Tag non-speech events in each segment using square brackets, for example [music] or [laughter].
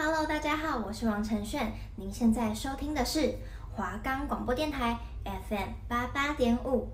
Hello，大家好，我是王承炫，您现在收听的是华冈广播电台 FM 八八点五。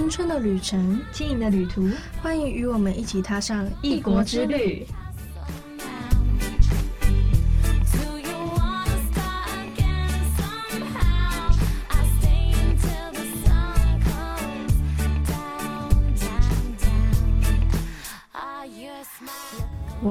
青春的旅程，轻盈的旅途，欢迎与我们一起踏上异国之旅。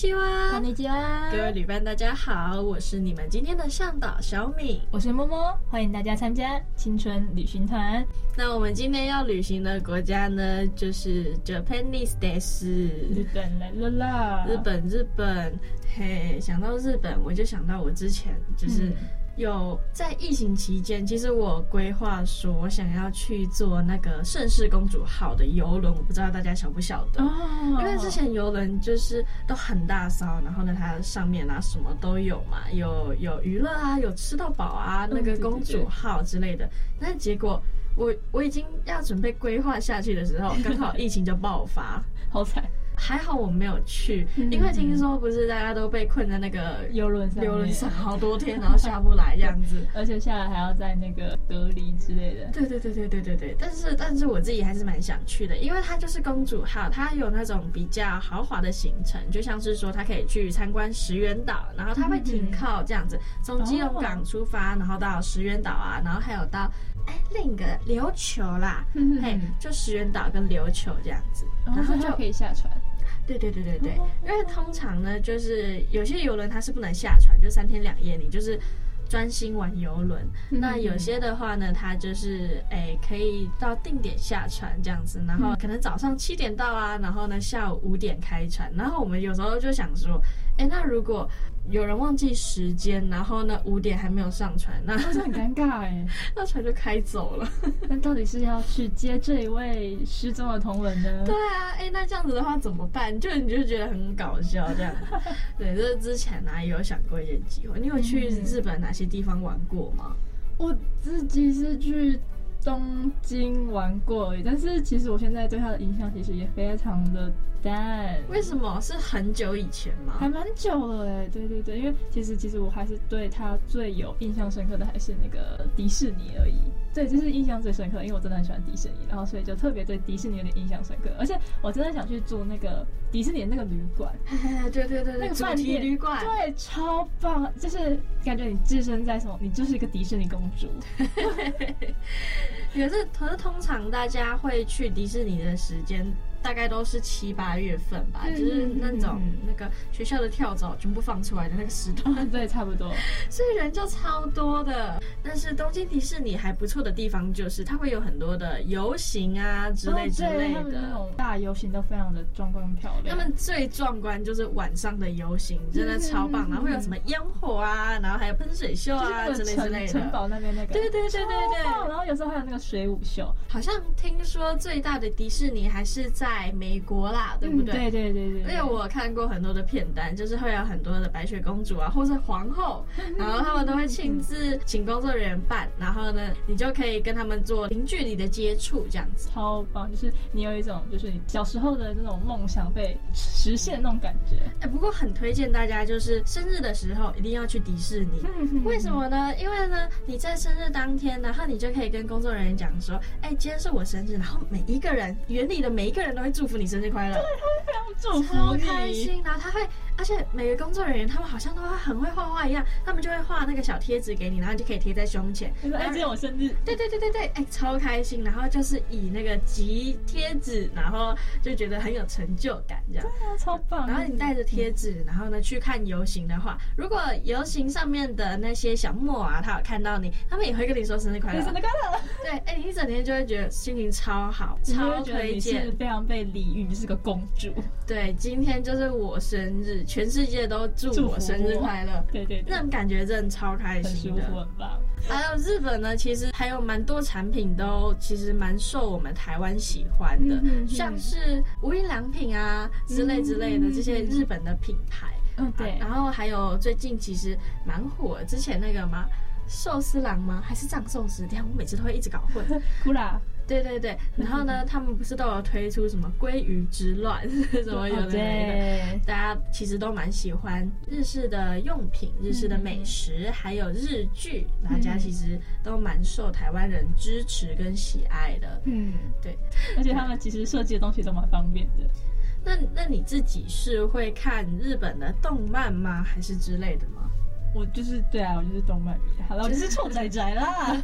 各位旅伴，大家好，我是你们今天的向导小米，我是摸摸，欢迎大家参加青春旅行团。那我们今天要旅行的国家呢，就是 Japanese days，日本来了啦！日本，日本，嘿，想到日本，我就想到我之前就是。嗯有在疫情期间，其实我规划说，我想要去坐那个盛世公主号的游轮，我不知道大家晓不晓得？因为之前游轮就是都很大艘，然后呢，它上面啊什么都有嘛，有有娱乐啊，有吃到饱啊，那个公主号之类的。但结果我我已经要准备规划下去的时候，刚好疫情就爆发，[laughs] 好惨。还好我没有去，因为听说不是大家都被困在那个游轮上，游轮上好多天，然后下不来这样子，[laughs] 而且下来还要在那个隔离之类的。对对对对对对对。但是但是我自己还是蛮想去的，因为它就是公主号，它有那种比较豪华的行程，就像是说它可以去参观石垣岛，然后它会停靠这样子，从基隆港出发，然后到石垣岛啊，然后还有到哎另一个琉球啦，嘿，就石垣岛跟琉球这样子，然后就可以下船。对对对对对，因为通常呢，就是有些游轮它是不能下船，就三天两夜，你就是专心玩游轮。那有些的话呢，它就是诶可以到定点下船这样子，然后可能早上七点到啊，然后呢下午五点开船。然后我们有时候就想说，哎，那如果有人忘记时间，然后呢五点还没有上船，那是很尴尬哎，[laughs] 那船就开走了。[laughs] 那到底是要去接这一位失踪的同仁呢？对啊，哎，那这样子的话怎么办？就你就觉得很搞笑这样。[laughs] 对，这之前呢有想过一些机会。你有去日本哪些地方玩过吗？我自己是去东京玩过而已，但是其实我现在对他的印象其实也非常的。淡为什么是很久以前吗？还蛮久了哎，对对对，因为其实其实我还是对他最有印象深刻的还是那个迪士尼而已。对，就是印象最深刻，因为我真的很喜欢迪士尼，然后所以就特别对迪士尼有点印象深刻。而且我真的想去住那个迪士尼那个旅馆，[laughs] 对对对，那个主题旅馆，对，超棒，就是感觉你置身在什么，你就是一个迪士尼公主。[laughs] 可是可是通常大家会去迪士尼的时间。大概都是七八月份吧，嗯、就是那种那个学校的跳蚤全部放出来的那个时段，嗯，[laughs] 对，差不多，所以人就超多的。但是东京迪士尼还不错的地方就是它会有很多的游行啊之类之类的，哦、那种大游行都非常的壮观漂亮。他们最壮观就是晚上的游行，真的超棒，嗯、然后会有什么烟火啊，然后还有喷水秀啊之类之类的。城堡那边那个，对对对对对对。然后有时候还有那个水舞秀，好像听说最大的迪士尼还是在。在美国啦，对不对？对对对对。因为我看过很多的片单，就是会有很多的白雪公主啊，或是皇后，[laughs] 然后他们都会亲自请工作人员办，然后呢，你就可以跟他们做零距离的接触，这样子超棒。就是你有一种就是你小时候的那种梦想被实现那种感觉。哎，不过很推荐大家，就是生日的时候一定要去迪士尼。[laughs] 为什么呢？因为呢，你在生日当天，然后你就可以跟工作人员讲说，哎，今天是我生日，然后每一个人园里的每一个人都会祝福你生日快乐，对，他会非常祝福你，开心。然后他会，而且每个工作人员他们好像都会很会画画一样，他们就会画那个小贴纸给你，然后你就可以贴在胸前。你说，哎，今天我生日。对对对对对，哎，超开心。然后就是以那个集贴纸，然后就觉得很有成就感，这样。对啊，超棒。然后你带着贴纸，然后呢去看游行的话，如果游行上面的那些小木偶啊，他有看到你，他们也会跟你说生日快乐，生日快乐。对，哎，你一整天就会觉得心情超好，超推荐，是非常被礼遇，你是个公主。对，今天就是我生日，全世界都祝我生日快乐。对对，那种感觉真的超开心的，很舒服，很棒。还有日本呢，其实还有蛮多产品都其实蛮受我们台湾喜欢的，像是无印良品啊之类之类的这些日本的品牌。嗯，对、啊。然后还有最近其实蛮火，之前那个吗？寿司郎吗？还是藏寿司？这样我每次都会一直搞混。[laughs] 哭啦。对对对，[laughs] 然后呢，他们不是都有推出什么鲑鱼之乱，[laughs] 什么有的没的，大家其实都蛮喜欢日式的用品、日式的美食，还有日剧，大家其实都蛮受台湾人支持跟喜爱的。嗯，对，而且他们其实设计的东西都蛮方便的。那那你自己是会看日本的动漫吗？还是之类的吗？我就是对啊，我就是动漫迷，好了，我就是臭仔仔啦。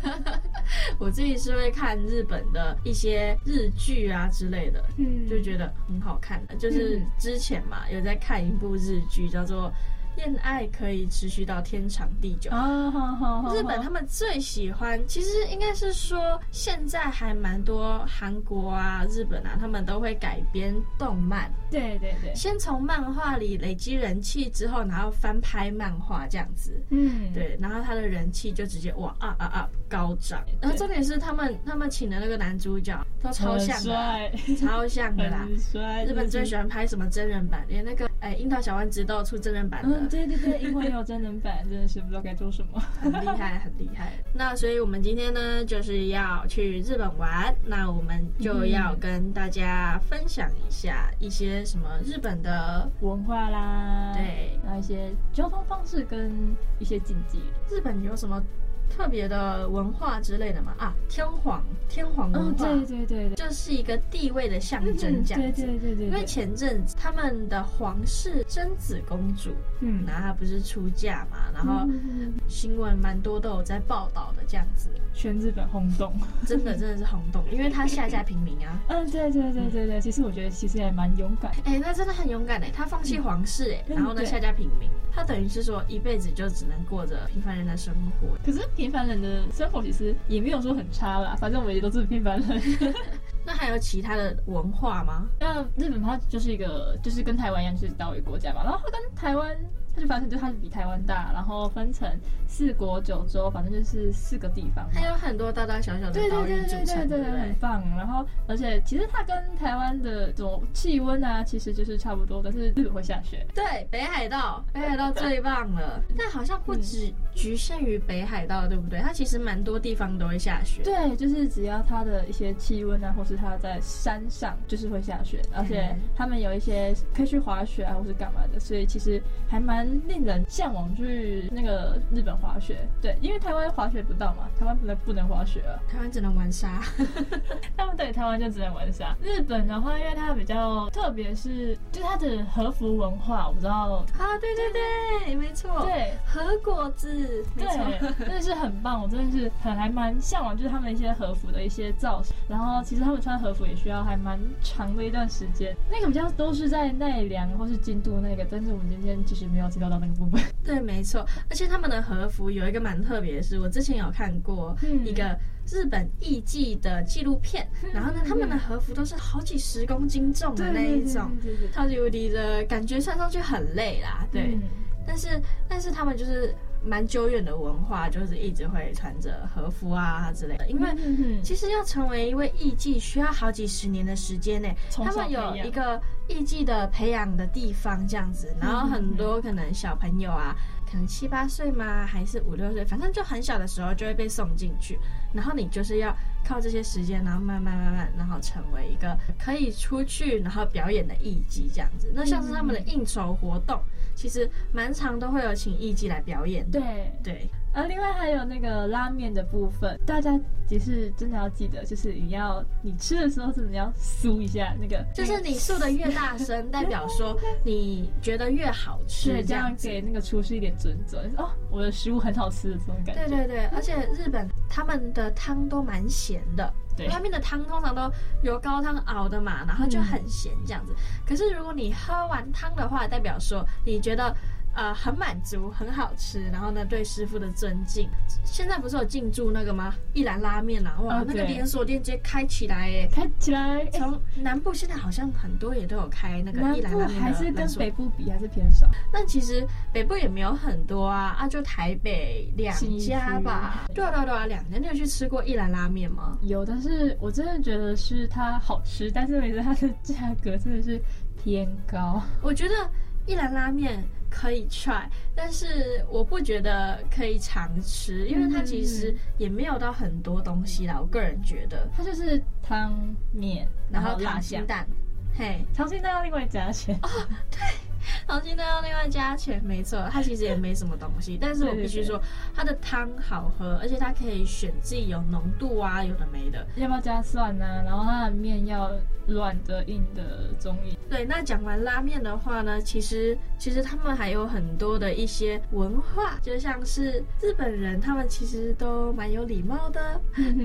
[laughs] 我自己是会看日本的一些日剧啊之类的，嗯，就觉得很好看的。就是之前嘛，有在看一部日剧，叫做。恋爱可以持续到天长地久。日本他们最喜欢，其实应该是说，现在还蛮多韩国啊、日本啊，他们都会改编动漫。对对对。先从漫画里累积人气之后，然后翻拍漫画这样子。嗯。对，然后他的人气就直接哇啊啊啊高涨。然后重点是他们他们请的那个男主角都超像的，超像的啦。[laughs] 日本最喜欢拍什么真人版，连那个哎樱桃小丸子都有出真人版的。对对对，因为有真人版，真的是不知道该做什么，[laughs] 很厉害，很厉害。那所以我们今天呢，就是要去日本玩，那我们就要跟大家分享一下一些什么日本的文化啦，对，还有一些交通方式跟一些禁忌。日本有什么？特别的文化之类的嘛啊，天皇天皇文化，对对对，就是一个地位的象征，这样子。对对对对。因为前阵子他们的皇室真子公主，嗯，然后她不是出嫁嘛，然后新闻蛮多都有在报道的这样子，全日本轰动，真的真的是轰动，因为她下嫁平民啊。[laughs] 嗯，对对对对对，其实我觉得其实也蛮勇敢，哎，那真的很勇敢哎，她放弃皇室哎，然后呢下嫁平民，她等于是说一辈子就只能过着平凡人的生活，可是。平凡人的生活其实也没有说很差啦，反正我们也都是平凡人。[laughs] 那还有其他的文化吗？那日本它就是一个，就是跟台湾一样，就是岛屿国家嘛。然后它跟台湾。它就反正就它是比台湾大，然后分成四国九州，反正就是四个地方。还有很多大大小小的岛屿组成，对对对对对，对，很棒。然后而且其实它跟台湾的这种气温啊，其实就是差不多，但是日本会下雪。对，北海道，北海道最棒了。但好像不止局限于北海道，对不对？它其实蛮多地方都会下雪。对，就是只要它的一些气温啊，或是它在山上，就是会下雪。而且他们有一些可以去滑雪啊，或是干嘛的，所以其实还蛮。令人向往去那个日本滑雪，对，因为台湾滑雪不到嘛，台湾不能不能滑雪啊，台湾只能玩沙，[laughs] 他们对台湾就只能玩沙。日本的话，因为它比较特别，是就它的和服文化，我不知道。啊，对对对，没错，对，和果子，没错，真的是很棒，我真的是很还蛮向往，就是他们一些和服的一些造型。然后其实他们穿和服也需要还蛮长的一段时间，那个比较都是在奈良或是京都那个，但是我们今天其实没有知道到那个部分。[laughs] 对，没错，而且他们的和服有一个蛮特别的是，我之前有看过一个日本艺伎的纪录片，嗯、然后呢，他们的和服都是好几十公斤重的那一种，超级无敌的感觉，穿上去很累啦，对，嗯、但是但是他们就是。蛮久远的文化，就是一直会穿着和服啊之类的。因为其实要成为一位艺妓，需要好几十年的时间呢。他们有一个艺妓的培养的地方，这样子，然后很多可能小朋友啊。可能七八岁吗？还是五六岁？反正就很小的时候就会被送进去，然后你就是要靠这些时间，然后慢慢慢慢，然后成为一个可以出去然后表演的艺妓这样子。那像是他们的应酬活动，其实蛮常都会有请艺妓来表演。对对。而、啊、另外还有那个拉面的部分，大家也是真的要记得，就是你要你吃的时候真的要酥一下那个，[laughs] 就是你酥的越大声，[laughs] 代表说你觉得越好吃，对，这样给那个厨师一点尊重。哦，我的食物很好吃的这种感觉。对对对，而且日本他们的汤都蛮咸的，对，拉面的汤通常都由高汤熬的嘛，然后就很咸这样子。嗯、可是如果你喝完汤的话，代表说你觉得。呃，很满足，很好吃，然后呢，对师傅的尊敬。现在不是有进驻那个吗？一兰拉面啊，哇，oh, 那个连锁店直接开起来哎，开起来。从南部现在好像很多也都有开那个一兰拉面，还是跟北部比还是偏少。但其实北部也没有很多啊，啊，就台北两家吧。对啊对啊对啊，两家。你有去吃过一兰拉面吗？有，但是我真的觉得是它好吃，但是每次它的价格真的是偏高。我觉得一兰拉面。可以 try，但是我不觉得可以常吃，因为它其实也没有到很多东西啦。我个人觉得，它就是汤面，然后溏心蛋，嘿，溏心蛋要另外加钱哦，对。溏心蛋要另外加钱，没错，它其实也没什么东西，[laughs] 但是我必须说，它的汤好喝，而且它可以选自己有浓度啊，有的没的，要不要加蒜呢？然后它的面要软的、硬的、综艺。对，那讲完拉面的话呢，其实其实他们还有很多的一些文化，就像是日本人，他们其实都蛮有礼貌的，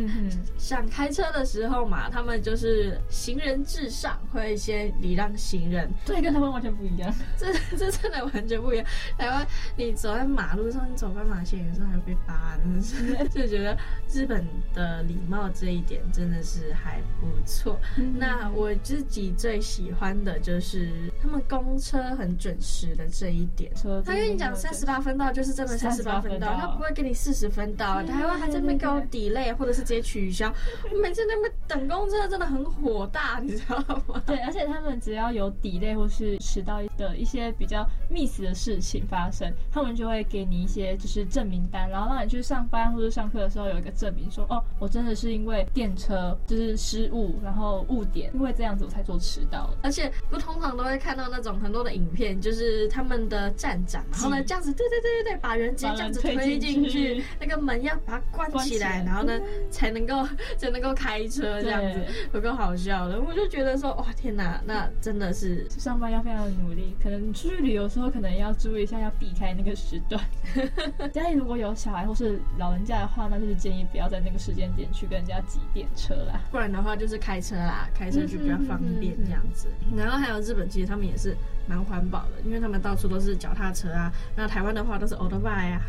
[laughs] 像开车的时候嘛，他们就是行人至上，会先礼让行人，对，跟他们完全不一样。这这真的完全不一样。台湾，你走在马路上，你走斑马线，有时候还会被扒，[laughs] 真的是就觉得日本的礼貌这一点真的是还不错。那我自己最喜欢的就是他们公车很准时的这一点。他跟你讲三十八分到，就是真的三十八分到，他不会给你四十分到。台湾还在那边给我 delay，或者是直接取消。我每次那边等公车真的很火大，你知道吗？对，而且他们只要有 delay 或是迟到的。一些比较 miss 的事情发生，他们就会给你一些就是证明单，然后让你去上班或者上课的时候有一个证明，说哦，我真的是因为电车就是失误，然后误点，因为这样子我才做迟到。而且不通常都会看到那种很多的影片，就是他们的站长，然后呢这样子，对对对对对，把人直接这样子推进去，那个门要把它关起来，然后呢才能够 [laughs] 才能够开车这样子，有够好笑的。我就觉得说，哇天哪，那真的是上班要非常的努力。可能出去旅游的时候，可能要注意一下，要避开那个时段。[laughs] 家里如果有小孩或是老人家的话，那就是建议不要在那个时间点去跟人家挤电车啦。不然的话，就是开车啦，开车就比较方便这样子。然后还有日本，其实他们也是蛮环保的，因为他们到处都是脚踏车啊。那台湾的话都是 old bike 啊。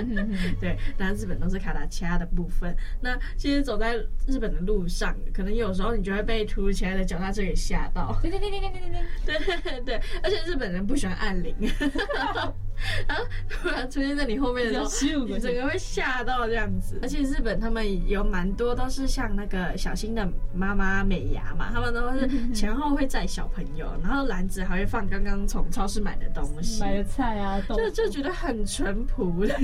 [laughs] 对，那日本都是卡达恰的部分。那其实走在日本的路上，可能有时候你就会被突如其来的脚踏车给吓到。对对对对对对对对对对，而且日本人不喜欢按铃，[laughs] 啊，突然出现在你后面的时候，你整个会吓到这样子。而且日本他们有蛮多都是像那个小新的妈妈美牙嘛，他们都是 [laughs] 前后会载小朋友，然后篮子还会放刚刚从超市买的东西，买的菜啊，就就觉得很淳朴 [laughs] 的。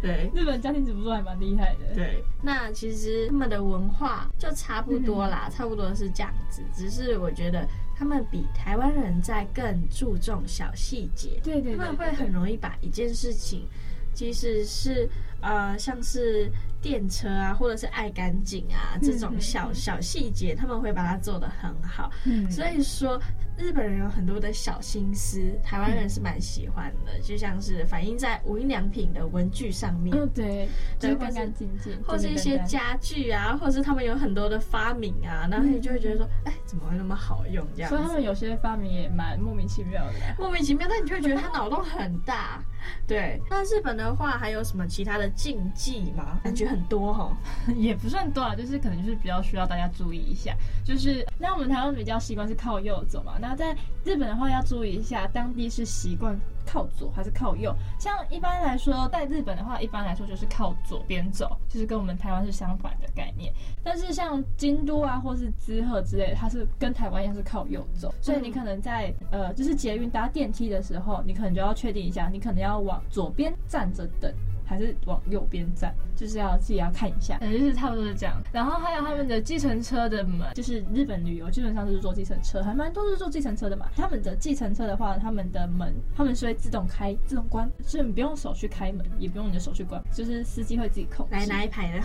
对，日本家庭主妇还蛮厉害的。对，那其实他们的文化就差不多啦，差不多是这样子，只是我觉得。他们比台湾人在更注重小细节，对对，他们会很容易把一件事情，即使是呃，像是。电车啊，或者是爱干净啊，这种小小细节，他们会把它做得很好。嗯，所以说日本人有很多的小心思，台湾人是蛮喜欢的，就像是反映在无印良品的文具上面。嗯，对，对，干干净净，或是一些家具啊，或是他们有很多的发明啊，然后你就会觉得说，哎，怎么会那么好用这样？所以他们有些发明也蛮莫名其妙的，莫名其妙，但你就会觉得他脑洞很大。对，那日本的话还有什么其他的的禁忌吗？感觉很多哈，[laughs] 也不算多啊，就是可能就是比较需要大家注意一下。就是那我们台湾比较习惯是靠右走嘛，那在日本的话要注意一下，当地是习惯靠左还是靠右？像一般来说，在日本的话，一般来说就是靠左边走，就是跟我们台湾是相反的概念。但是像京都啊，或是滋贺之类的，它是跟台湾一样是靠右走，所以你可能在呃，就是捷运搭电梯的时候，你可能就要确定一下，你可能要往左边站着等。还是往右边站，就是要自己要看一下，嗯，就是差不多是这样。然后还有他们的计程车的门，就是日本旅游基本上都是坐计程车，还蛮多是坐计程车的嘛。他们的计程车的话，他们的门他们是会自动开、自动关，所以你不用手去开门，也不用你的手去关，就是司机会自己控制。来哪一排的？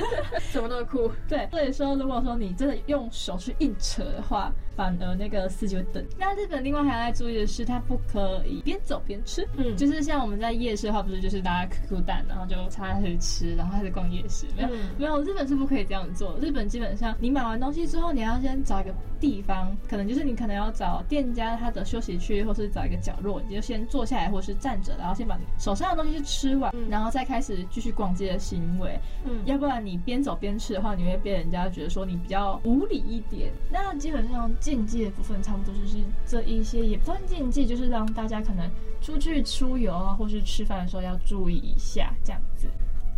[laughs] 怎么那么酷？对，所以说如果说你真的用手去硬扯的话，反而那个司机会等。那日本另外还要注意的是，它不可以边走边吃，嗯，就是像我们在夜市的话，不是就是大家蛋，然后就插下去吃，然后开始逛夜市。没有、嗯，没有，日本是不可以这样做。日本基本上，你买完东西之后，你要先找一个地方，可能就是你可能要找店家他的休息区，或是找一个角落，你就先坐下来，或是站着，然后先把你手上的东西吃完，嗯、然后再开始继续逛街的行为。嗯，要不然你边走边吃的话，你会被人家觉得说你比较无礼一点。那基本上禁忌的部分差不多就是这一些，也不算禁忌，就是让大家可能出去出游啊，或是吃饭的时候要注意一下。下这样子。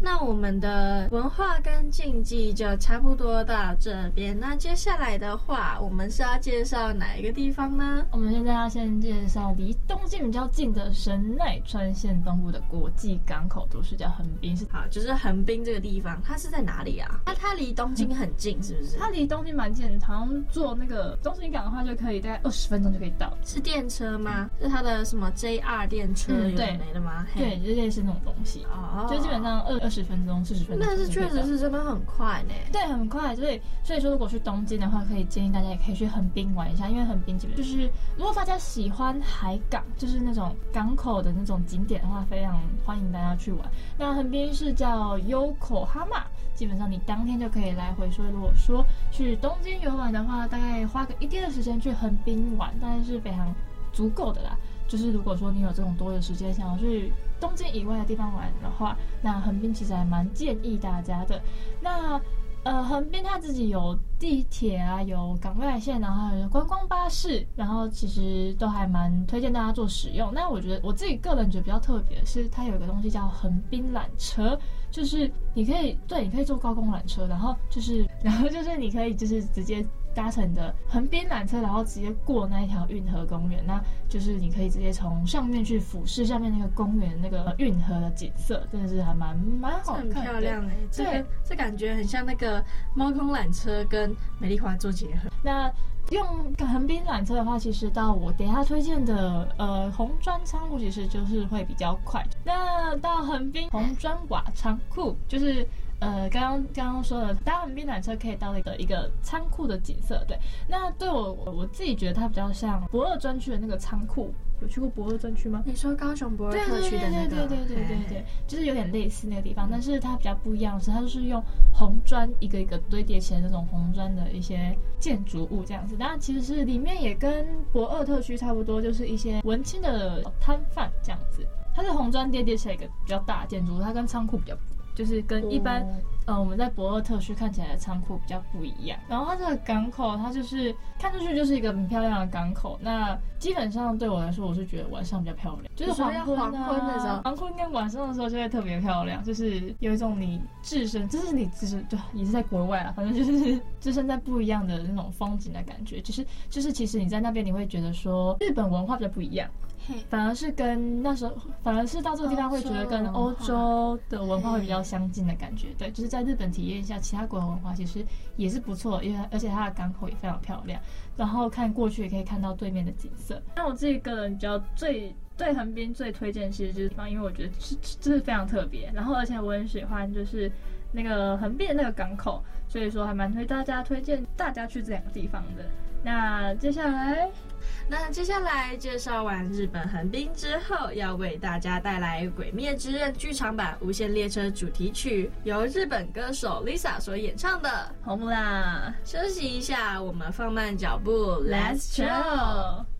那我们的文化跟禁忌就差不多到这边。那接下来的话，我们是要介绍哪一个地方呢？我们现在要先介绍离东京比较近的神奈川县东部的国际港口都市，叫横滨。是好，就是横滨这个地方，它是在哪里啊？那它离东京很近，是不是？它离东京蛮近，好像坐那个东京港的话，就可以大概二十分钟就可以到。是电车吗？是它的什么 JR 电车有没的吗？嗯、对，就类似那种东西。哦，就基本上二二十分钟、四十分钟。但是确实是真的很快呢。对，很快。所以所以说，如果去东京的话，可以建议大家也可以去横滨玩一下，因为横滨基本就是，如果大家喜欢海港，就是那种港口的那种景点的话，非常欢迎大家去玩。那横滨是叫 Yokohama，基本上你当天就可以来回。所以如果说去东京游玩的话，大概花个一天的时间去横滨玩，当然是非常足够的啦。就是如果说你有这种多的时间想要去东京以外的地方玩的话，那横滨其实还蛮建议大家的。那呃，横滨它自己有地铁啊，有港外线，然后还有观光巴士，然后其实都还蛮推荐大家做使用。那我觉得我自己个人觉得比较特别的是，它有一个东西叫横滨缆车，就是你可以对，你可以坐高空缆车，然后就是然后就是你可以就是直接。搭乘的横滨缆车，然后直接过那一条运河公园，那就是你可以直接从上面去俯视下面那个公园那个运河的景色，真的是还蛮蛮好看的，很漂亮哎、欸。对，这感觉很像那个猫空缆车跟美丽华做结合。那用横滨缆车的话，其实到我等下推荐的呃红砖仓库，其实就是会比较快。那到横滨红砖瓦仓库就是。呃，刚刚刚刚说的搭完冰缆车可以到那个一个仓库的景色，对。那对我我自己觉得它比较像博二专区的那个仓库，有去过博二专区吗？你说高雄博二特区的那个？对对对对对对对，就是有点类似那个地方，但是它比较不一样的是，它就是用红砖一个一个堆叠起来那种红砖的一些建筑物这样子。当然其实是里面也跟博二特区差不多，就是一些文青的摊贩这样子。它是红砖叠叠起来一个比较大的建筑，它跟仓库比较。就是跟一般，呃，我们在博尔特区看起来的仓库比较不一样。然后它这个港口，它就是看出去就是一个很漂亮的港口。那基本上对我来说，我是觉得晚上比较漂亮，就是黄昏啊，黄昏的时候，黄昏跟晚上的时候就会特别漂亮，就是有一种你置身，就是你置身，对，也是在国外啊，反正就是置身在不一样的那种风景的感觉。就是就是，其实你在那边你会觉得说，日本文化比较不一样。反而是跟那时候，反而是到这个地方会觉得跟欧洲的文化会比较相近的感觉。对，就是在日本体验一下其他国的文化，其实也是不错，因为而且它的港口也非常漂亮。然后看过去也可以看到对面的景色。那我自己个人比较最对横滨最推荐，其实就是因为我觉得是这是非常特别。然后而且我很喜欢就是那个横滨的那个港口，所以说还蛮推大家推荐大家去这两个地方的。那接下来。那接下来介绍完日本横滨之后，要为大家带来《鬼灭之刃》剧场版《无限列车》主题曲，由日本歌手 Lisa 所演唱的《红木啦》。休息一下，我们放慢脚步，Let's chill。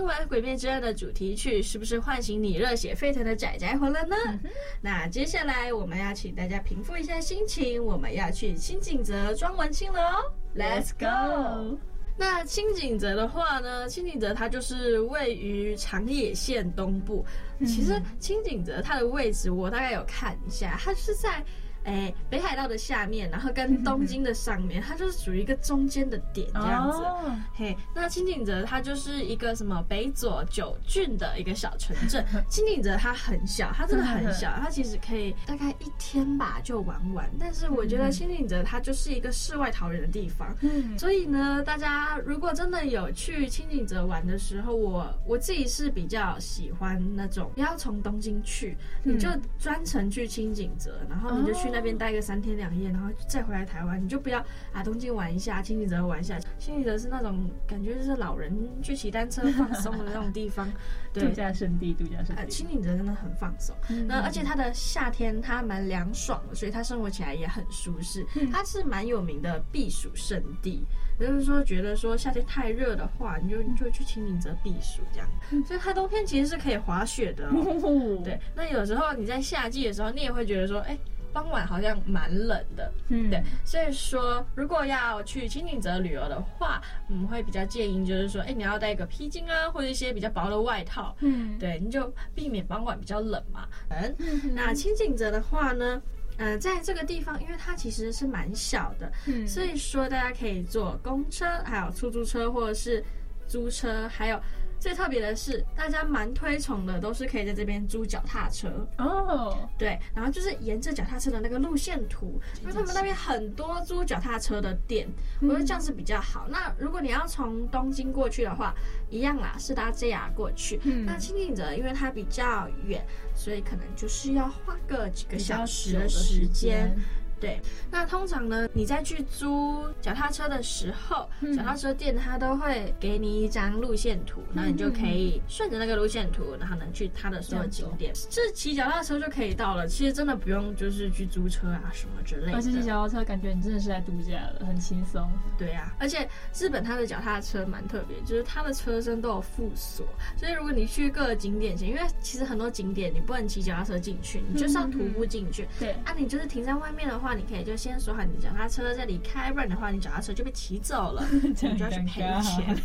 听完《鬼灭之刃》的主题曲，是不是唤醒你热血沸腾的仔仔魂了呢？嗯、那接下来我们要请大家平复一下心情，我们要去轻井泽装文青了哦。Let's go！那青井泽的话呢，青井泽它就是位于长野县东部。其实青井泽它的位置我大概有看一下，它是在哎，北海道的下面，然后跟东京的上面，[laughs] 它就是属于一个中间的点这样子。Oh. 嘿，那青井泽它就是一个什么北佐久郡的一个小城镇。[laughs] 青井泽它很小，它真的很小，[laughs] 它其实可以大概一天吧就玩完。但是我觉得青井泽它就是一个世外桃源的地方。嗯，所以呢，大家如果真的有去青井泽玩的时候，我我自己是比较喜欢那种不要从东京去，你就专程去青井泽，然后你就去。那边待个三天两夜，然后再回来台湾，你就不要啊东京玩一下，青井泽玩一下。青井泽是那种感觉就是老人去骑单车放松的那种地方，[laughs] 对，度假胜地，度假胜地。青井泽真的很放松，嗯、那而且它的夏天它蛮凉爽的，所以它生活起来也很舒适。它是蛮有名的避暑胜地，也就是说觉得说夏天太热的话，你就你就去青井泽避暑这样。所以它冬天其实是可以滑雪的，哦，对。那有时候你在夏季的时候，你也会觉得说，哎。傍晚好像蛮冷的，嗯，对，所以说如果要去轻井泽旅游的话，我们会比较建议就是说，哎，你要带一个披巾啊，或者一些比较薄的外套，嗯，对，你就避免傍晚比较冷嘛。嗯，那轻井泽的话呢，呃，在这个地方，因为它其实是蛮小的，嗯，所以说大家可以坐公车，还有出租车，或者是租车，还有。最特别的是，大家蛮推崇的，都是可以在这边租脚踏车哦。Oh. 对，然后就是沿着脚踏车的那个路线图，因为他们那边很多租脚踏车的店，我觉得这样是比较好。嗯、那如果你要从东京过去的话，一样啦，是搭 JR 过去。嗯、那轻井泽因为它比较远，所以可能就是要花个几个小时的时间。对，那通常呢，你在去租脚踏车的时候，嗯、脚踏车店它都会给你一张路线图，那、嗯、你就可以顺着那个路线图，然后能去它的所有景点。是骑脚踏车就可以到了，其实真的不用就是去租车啊什么之类的。而且骑脚踏车感觉你真的是在度假了，很轻松。对呀、啊，而且日本它的脚踏车蛮特别，就是它的车身都有附锁，所以如果你去各个景点前，因为其实很多景点你不能骑脚踏车进去，你就是要徒步进去。对，啊，你就是停在外面的话。你可以就先锁好你的脚踏车再离开，不然的话你脚踏车就被骑走了，[laughs] 你就要去赔钱。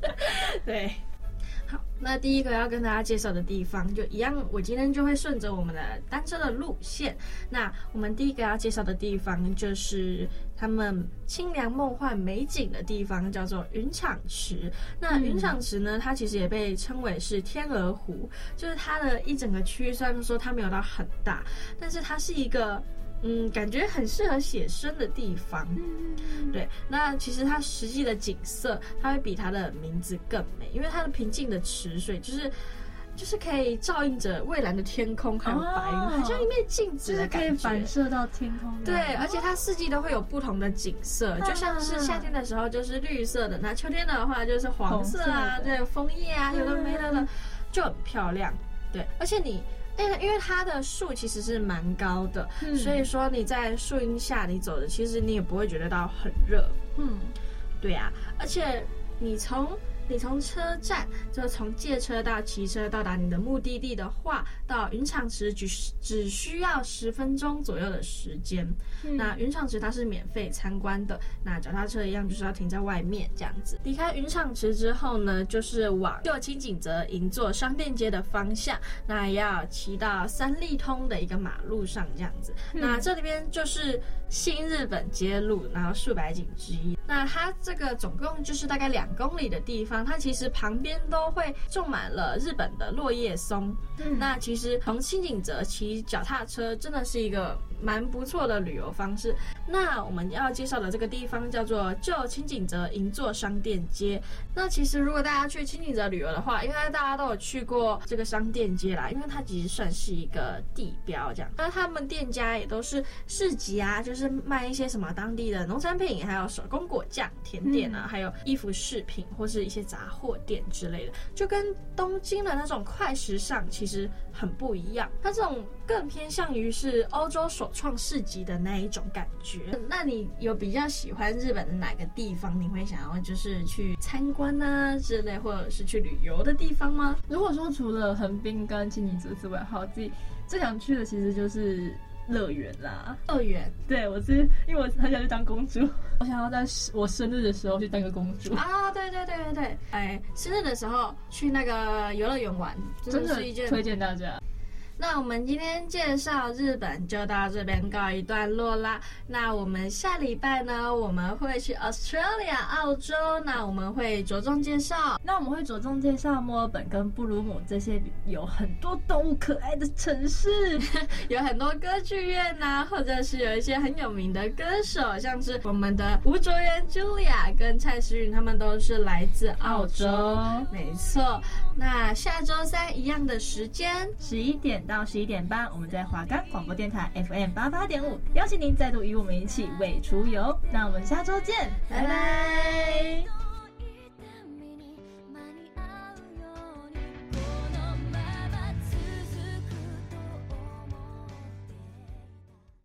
[laughs] 对，好，那第一个要跟大家介绍的地方就一样，我今天就会顺着我们的单车的路线。那我们第一个要介绍的地方就是他们清凉梦幻美景的地方，叫做云场池。那云场池呢，它其实也被称为是天鹅湖，就是它的一整个区域，虽然说它没有到很大，但是它是一个。嗯，感觉很适合写生的地方。嗯，对。那其实它实际的景色，它会比它的名字更美，因为它的平静的池水，就是就是可以照映着蔚蓝的天空，还有白云，好像一面镜子的感觉，就是可以反射到天空。对，而且它四季都会有不同的景色，就像是夏天的时候就是绿色的，那秋天的话就是黄色啊，对，枫叶啊，有的没的的，就很漂亮。对，而且你。因为因为它的树其实是蛮高的，嗯、所以说你在树荫下你走的，其实你也不会觉得到很热。嗯，对呀、啊，而且你从。你从车站就从借车到骑车到达你的目的地的话，到云场池只只需要十分钟左右的时间。嗯、那云场池它是免费参观的，那脚踏车一样就是要停在外面这样子。离开云场池之后呢，就是往旧轻井泽银座商店街的方向，那要骑到三利通的一个马路上这样子。嗯、那这里边就是新日本街路，然后数百景之一。那它这个总共就是大概两公里的地方。它其实旁边都会种满了日本的落叶松。嗯，那其实从轻井泽骑脚踏车真的是一个蛮不错的旅游方式。那我们要介绍的这个地方叫做旧轻井泽银座商店街。那其实如果大家去轻井泽旅游的话，应该大家都有去过这个商店街啦，因为它其实算是一个地标这样。那他们店家也都是市集啊，就是卖一些什么当地的农产品，还有手工果酱、甜点啊，还有衣服饰品或是一些杂货店之类的，就跟东京的那种快时尚其实很不一样。它这种更偏向于是欧洲首创市集的那一种感觉。那你有比较喜欢日本的哪个地方？你会想要就是去参观啊之类，或者是去旅游的地方吗？如果说除了横滨跟青井泽之外，好，自己最想去的其实就是。乐园啦，乐园，对，我是因为我很想去当公主，[laughs] 我想要在我生日的时候去当个公主啊！对对对对对，哎，生日的时候去那个游乐园玩，真的是一件推荐大家。那我们今天介绍日本就到这边告一段落啦。那我们下礼拜呢，我们会去 Australia 澳洲，那我们会着重介绍，那我们会着重介绍墨尔本跟布鲁姆这些有很多动物可爱的城市，[laughs] 有很多歌剧院呐、啊，或者是有一些很有名的歌手，像是我们的吴卓源、Julia 跟蔡诗芸，他们都是来自澳洲。澳洲。没错，那下周三一样的时间，十一点到十一点半，我们在华冈广播电台 FM 八八点五，邀请您再度与我们一起尾出游。那我们下周见，拜拜。